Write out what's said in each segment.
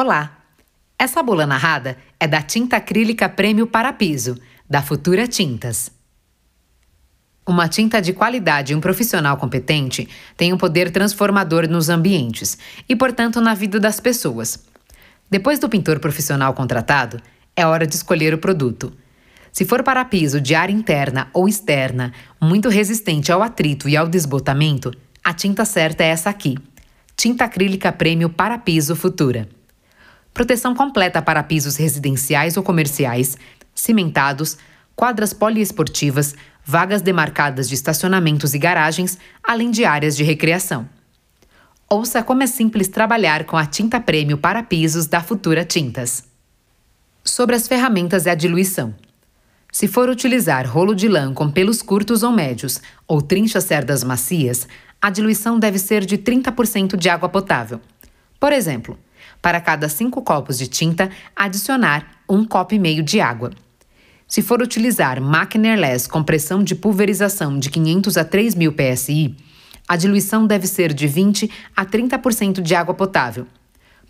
Olá! Essa bula narrada é da tinta acrílica Prêmio para Piso, da Futura Tintas. Uma tinta de qualidade e um profissional competente tem um poder transformador nos ambientes e, portanto, na vida das pessoas. Depois do pintor profissional contratado, é hora de escolher o produto. Se for para piso de área interna ou externa, muito resistente ao atrito e ao desbotamento, a tinta certa é essa aqui. Tinta acrílica Prêmio para Piso Futura. Proteção completa para pisos residenciais ou comerciais, cimentados, quadras poliesportivas, vagas demarcadas de estacionamentos e garagens, além de áreas de recreação. Ouça como é simples trabalhar com a tinta prêmio para pisos da Futura Tintas. Sobre as ferramentas e a diluição. Se for utilizar rolo de lã com pelos curtos ou médios ou trinchas cerdas macias, a diluição deve ser de 30% de água potável. Por exemplo, para cada 5 copos de tinta, adicionar um copo e meio de água. Se for utilizar máquina airless com pressão de pulverização de 500 a 3000 psi, a diluição deve ser de 20 a 30% de água potável.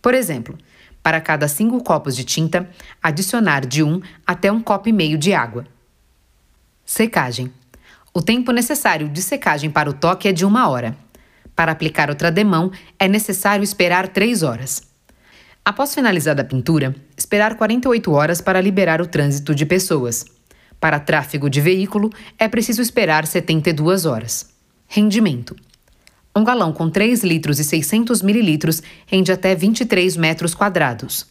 Por exemplo, para cada 5 copos de tinta, adicionar de 1 até um copo e meio de água. Secagem. O tempo necessário de secagem para o toque é de uma hora. Para aplicar outra demão, é necessário esperar 3 horas. Após finalizada a pintura, esperar 48 horas para liberar o trânsito de pessoas. Para tráfego de veículo, é preciso esperar 72 horas. Rendimento. Um galão com 3 litros e 600 mililitros rende até 23 metros quadrados.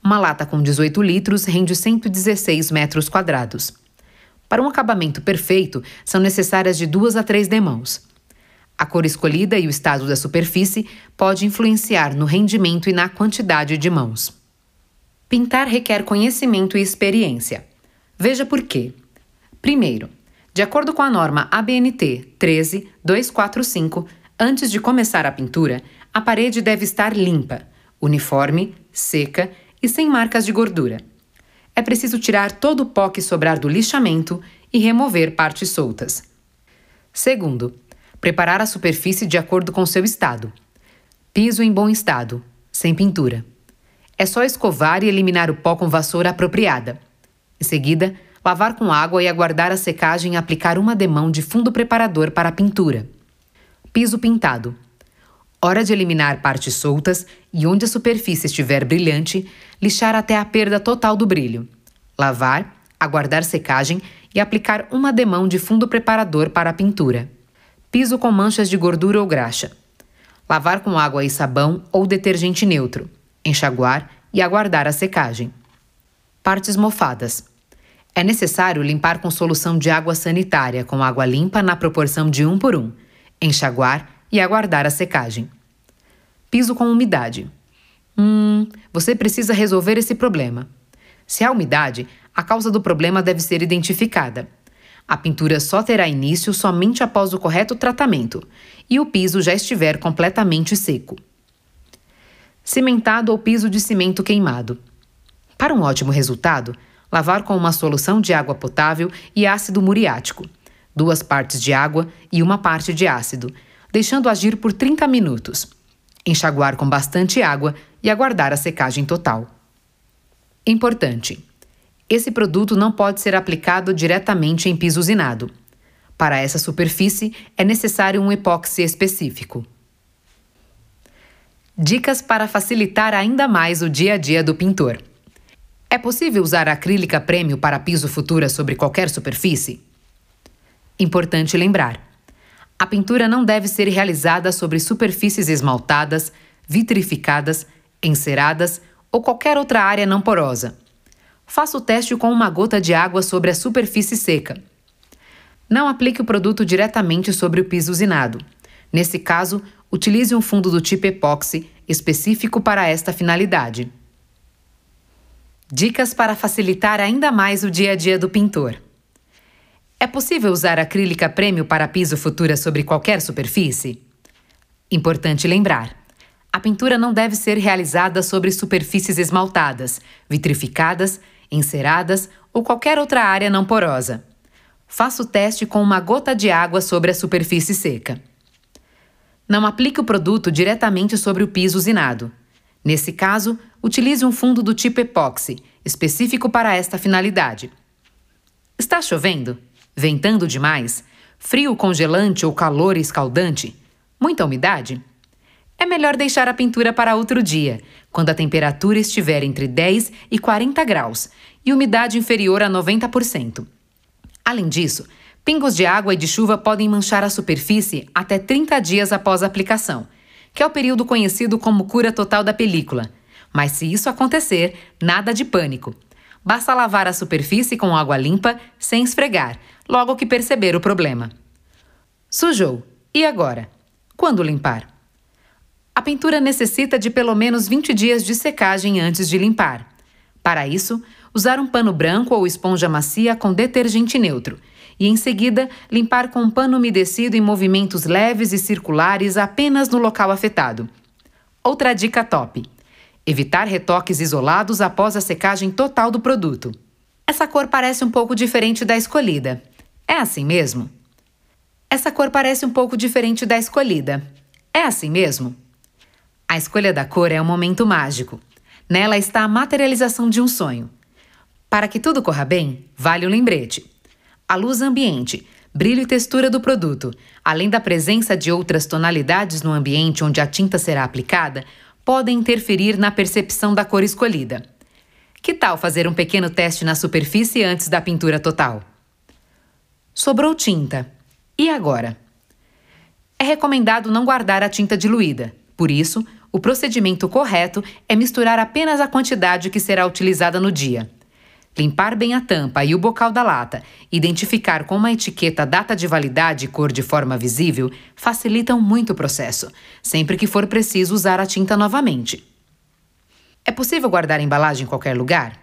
Uma lata com 18 litros rende 116 metros quadrados. Para um acabamento perfeito, são necessárias de duas a três demãos. A cor escolhida e o estado da superfície pode influenciar no rendimento e na quantidade de mãos. Pintar requer conhecimento e experiência. Veja por quê. Primeiro, de acordo com a norma ABNT 13245, antes de começar a pintura, a parede deve estar limpa, uniforme, seca e sem marcas de gordura. É preciso tirar todo o pó que sobrar do lixamento e remover partes soltas. Segundo, Preparar a superfície de acordo com seu estado. Piso em bom estado, sem pintura. É só escovar e eliminar o pó com vassoura apropriada. Em seguida, lavar com água e aguardar a secagem e aplicar uma demão de fundo preparador para a pintura. Piso pintado. Hora de eliminar partes soltas e onde a superfície estiver brilhante, lixar até a perda total do brilho. Lavar, aguardar secagem e aplicar uma demão de fundo preparador para a pintura. Piso com manchas de gordura ou graxa. Lavar com água e sabão ou detergente neutro. Enxaguar e aguardar a secagem. Partes mofadas. É necessário limpar com solução de água sanitária com água limpa na proporção de 1 por 1, enxaguar e aguardar a secagem. Piso com umidade. Hum, você precisa resolver esse problema. Se há umidade, a causa do problema deve ser identificada. A pintura só terá início somente após o correto tratamento e o piso já estiver completamente seco. Cimentado ou piso de cimento queimado. Para um ótimo resultado, lavar com uma solução de água potável e ácido muriático, duas partes de água e uma parte de ácido, deixando agir por 30 minutos. Enxaguar com bastante água e aguardar a secagem total. Importante: esse produto não pode ser aplicado diretamente em piso usinado. Para essa superfície, é necessário um epóxi específico. Dicas para facilitar ainda mais o dia a dia do pintor. É possível usar acrílica prêmio para piso futura sobre qualquer superfície? Importante lembrar: a pintura não deve ser realizada sobre superfícies esmaltadas, vitrificadas, enceradas ou qualquer outra área não porosa Faça o teste com uma gota de água sobre a superfície seca. Não aplique o produto diretamente sobre o piso usinado. Nesse caso, utilize um fundo do tipo epóxi específico para esta finalidade. Dicas para facilitar ainda mais o dia a dia do pintor. É possível usar acrílica prêmio para piso futura sobre qualquer superfície? Importante lembrar: a pintura não deve ser realizada sobre superfícies esmaltadas, vitrificadas enceradas ou qualquer outra área não porosa. Faça o teste com uma gota de água sobre a superfície seca. Não aplique o produto diretamente sobre o piso usinado. Nesse caso, utilize um fundo do tipo epóxi, específico para esta finalidade. Está chovendo? Ventando demais? Frio congelante ou calor escaldante? Muita umidade? É melhor deixar a pintura para outro dia, quando a temperatura estiver entre 10 e 40 graus e umidade inferior a 90%. Além disso, pingos de água e de chuva podem manchar a superfície até 30 dias após a aplicação, que é o período conhecido como cura total da película. Mas se isso acontecer, nada de pânico. Basta lavar a superfície com água limpa, sem esfregar, logo que perceber o problema. Sujou. E agora? Quando limpar? A pintura necessita de pelo menos 20 dias de secagem antes de limpar. Para isso, usar um pano branco ou esponja macia com detergente neutro e, em seguida, limpar com um pano umedecido em movimentos leves e circulares apenas no local afetado. Outra dica top: evitar retoques isolados após a secagem total do produto. Essa cor parece um pouco diferente da escolhida. É assim mesmo? Essa cor parece um pouco diferente da escolhida. É assim mesmo? A escolha da cor é um momento mágico. Nela está a materialização de um sonho. Para que tudo corra bem, vale o lembrete a luz ambiente, brilho e textura do produto, além da presença de outras tonalidades no ambiente onde a tinta será aplicada, podem interferir na percepção da cor escolhida. Que tal fazer um pequeno teste na superfície antes da pintura total? Sobrou tinta. E agora? É recomendado não guardar a tinta diluída. Por isso, o procedimento correto é misturar apenas a quantidade que será utilizada no dia. Limpar bem a tampa e o bocal da lata, identificar com uma etiqueta a data de validade e cor de forma visível facilitam muito o processo, sempre que for preciso usar a tinta novamente. É possível guardar a embalagem em qualquer lugar?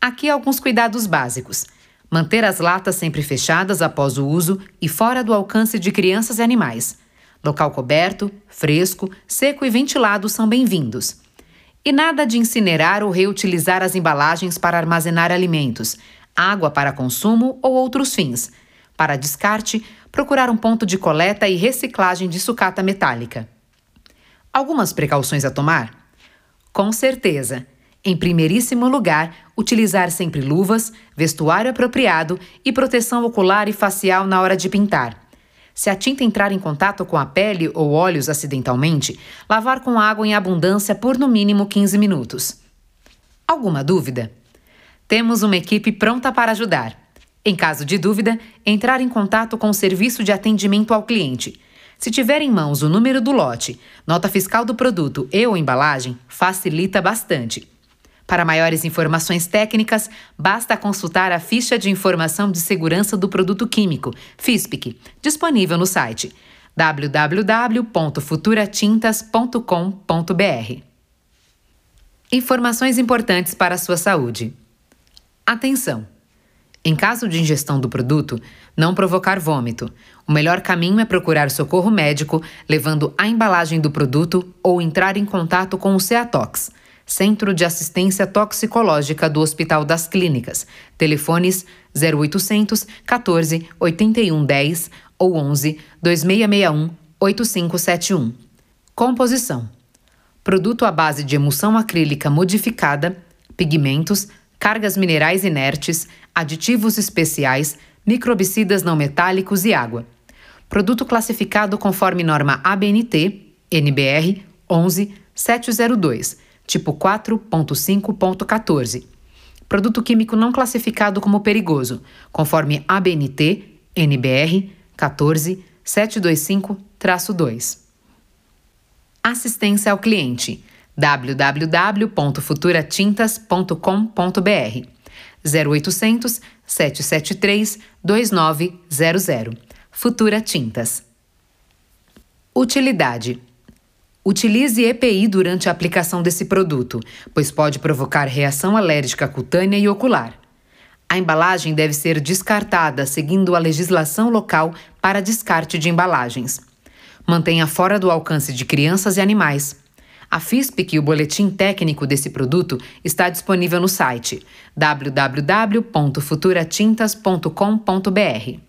Aqui alguns cuidados básicos. Manter as latas sempre fechadas após o uso e fora do alcance de crianças e animais. Local coberto, fresco, seco e ventilado são bem-vindos. E nada de incinerar ou reutilizar as embalagens para armazenar alimentos, água para consumo ou outros fins. Para descarte, procurar um ponto de coleta e reciclagem de sucata metálica. Algumas precauções a tomar? Com certeza. Em primeiríssimo lugar, utilizar sempre luvas, vestuário apropriado e proteção ocular e facial na hora de pintar. Se a tinta entrar em contato com a pele ou olhos acidentalmente, lavar com água em abundância por no mínimo 15 minutos. Alguma dúvida? Temos uma equipe pronta para ajudar. Em caso de dúvida, entrar em contato com o serviço de atendimento ao cliente. Se tiver em mãos o número do lote, nota fiscal do produto e ou embalagem, facilita bastante. Para maiores informações técnicas, basta consultar a ficha de informação de segurança do produto químico, FISPIC, disponível no site www.futuratintas.com.br. Informações importantes para a sua saúde. Atenção! Em caso de ingestão do produto, não provocar vômito. O melhor caminho é procurar socorro médico, levando a embalagem do produto ou entrar em contato com o CEATOX Centro de Assistência Toxicológica do Hospital das Clínicas. Telefones 0800 14 81 10 ou 11 2661 8571. Composição: Produto à base de emulsão acrílica modificada, pigmentos, cargas minerais inertes, aditivos especiais, microbicidas não metálicos e água. Produto classificado conforme norma ABNT, NBR 11702 tipo 4.5.14. Produto químico não classificado como perigoso, conforme ABNT NBR 14725-2. Assistência ao cliente www.futuratintas.com.br 0800 773 2900. Futura Tintas. Utilidade Utilize EPI durante a aplicação desse produto, pois pode provocar reação alérgica cutânea e ocular. A embalagem deve ser descartada seguindo a legislação local para descarte de embalagens. Mantenha fora do alcance de crianças e animais. A FISPIC e o boletim técnico desse produto está disponível no site www.futuratintas.com.br.